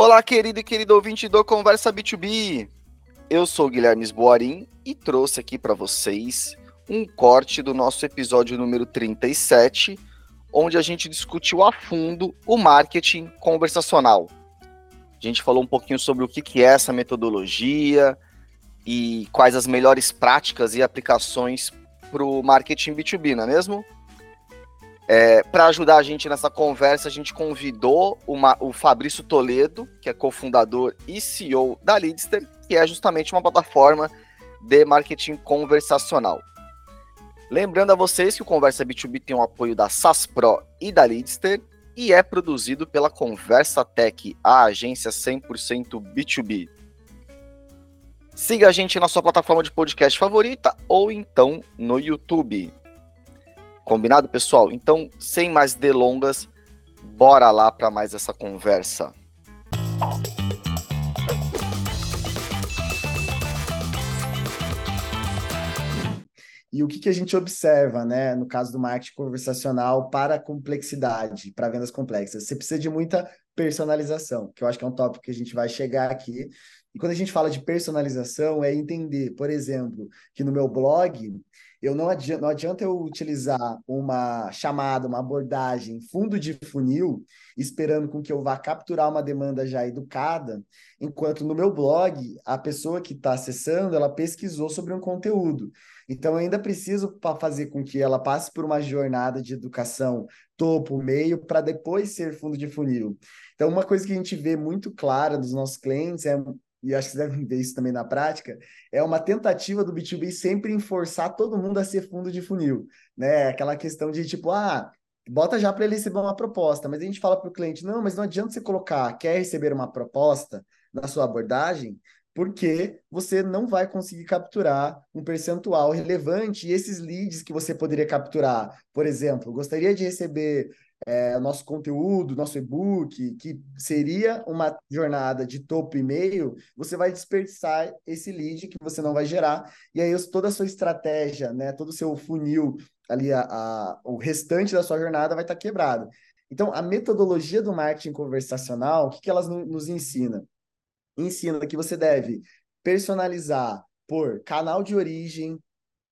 Olá, querido e querido ouvinte do Conversa B2B. Eu sou Guilherme Esboarim e trouxe aqui para vocês um corte do nosso episódio número 37, onde a gente discutiu a fundo o marketing conversacional. A gente falou um pouquinho sobre o que é essa metodologia e quais as melhores práticas e aplicações para o marketing B2B, não é mesmo? É, para ajudar a gente nessa conversa, a gente convidou uma, o Fabrício Toledo, que é cofundador e CEO da Leadster, que é justamente uma plataforma de marketing conversacional. Lembrando a vocês que o Conversa B2B tem o apoio da SAS Pro e da Leadster e é produzido pela Conversa Tech, a agência 100% B2B. Siga a gente na sua plataforma de podcast favorita ou então no YouTube. Combinado, pessoal? Então, sem mais delongas, bora lá para mais essa conversa. E o que, que a gente observa, né, no caso do marketing conversacional para complexidade, para vendas complexas? Você precisa de muita personalização, que eu acho que é um tópico que a gente vai chegar aqui. E quando a gente fala de personalização, é entender, por exemplo, que no meu blog eu não adianta, não adianta eu utilizar uma chamada, uma abordagem fundo de funil, esperando com que eu vá capturar uma demanda já educada, enquanto no meu blog, a pessoa que está acessando, ela pesquisou sobre um conteúdo. Então, eu ainda preciso fazer com que ela passe por uma jornada de educação topo, meio, para depois ser fundo de funil. Então, uma coisa que a gente vê muito clara dos nossos clientes é e acho que vocês devem ver isso também na prática, é uma tentativa do B2B sempre em forçar todo mundo a ser fundo de funil, né? Aquela questão de tipo, ah, bota já para ele receber uma proposta, mas a gente fala para o cliente, não, mas não adianta você colocar, quer receber uma proposta na sua abordagem, porque você não vai conseguir capturar um percentual relevante e esses leads que você poderia capturar, por exemplo, gostaria de receber é, nosso conteúdo, nosso e-book, que seria uma jornada de topo e meio, você vai desperdiçar esse lead que você não vai gerar, e aí toda a sua estratégia, né, todo o seu funil, ali, a, a o restante da sua jornada vai estar tá quebrado. Então, a metodologia do marketing conversacional, o que, que elas nos ensina? Ensina que você deve personalizar por canal de origem,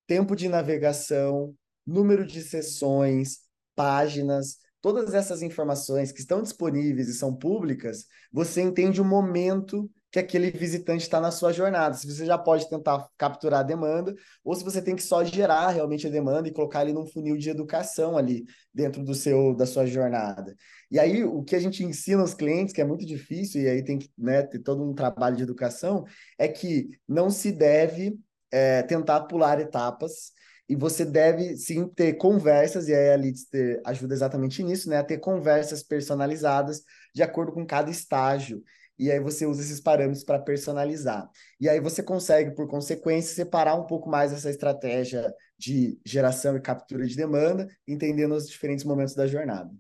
tempo de navegação, número de sessões, páginas, todas essas informações que estão disponíveis e são públicas, você entende o momento que aquele visitante está na sua jornada. Se você já pode tentar capturar a demanda, ou se você tem que só gerar realmente a demanda e colocar ele num funil de educação ali dentro do seu da sua jornada. E aí o que a gente ensina aos clientes, que é muito difícil, e aí tem que né, ter todo um trabalho de educação, é que não se deve é, tentar pular etapas e você deve sim ter conversas, e aí a Lidster ajuda exatamente nisso, né? A ter conversas personalizadas de acordo com cada estágio. E aí você usa esses parâmetros para personalizar. E aí você consegue, por consequência, separar um pouco mais essa estratégia de geração e captura de demanda, entendendo os diferentes momentos da jornada.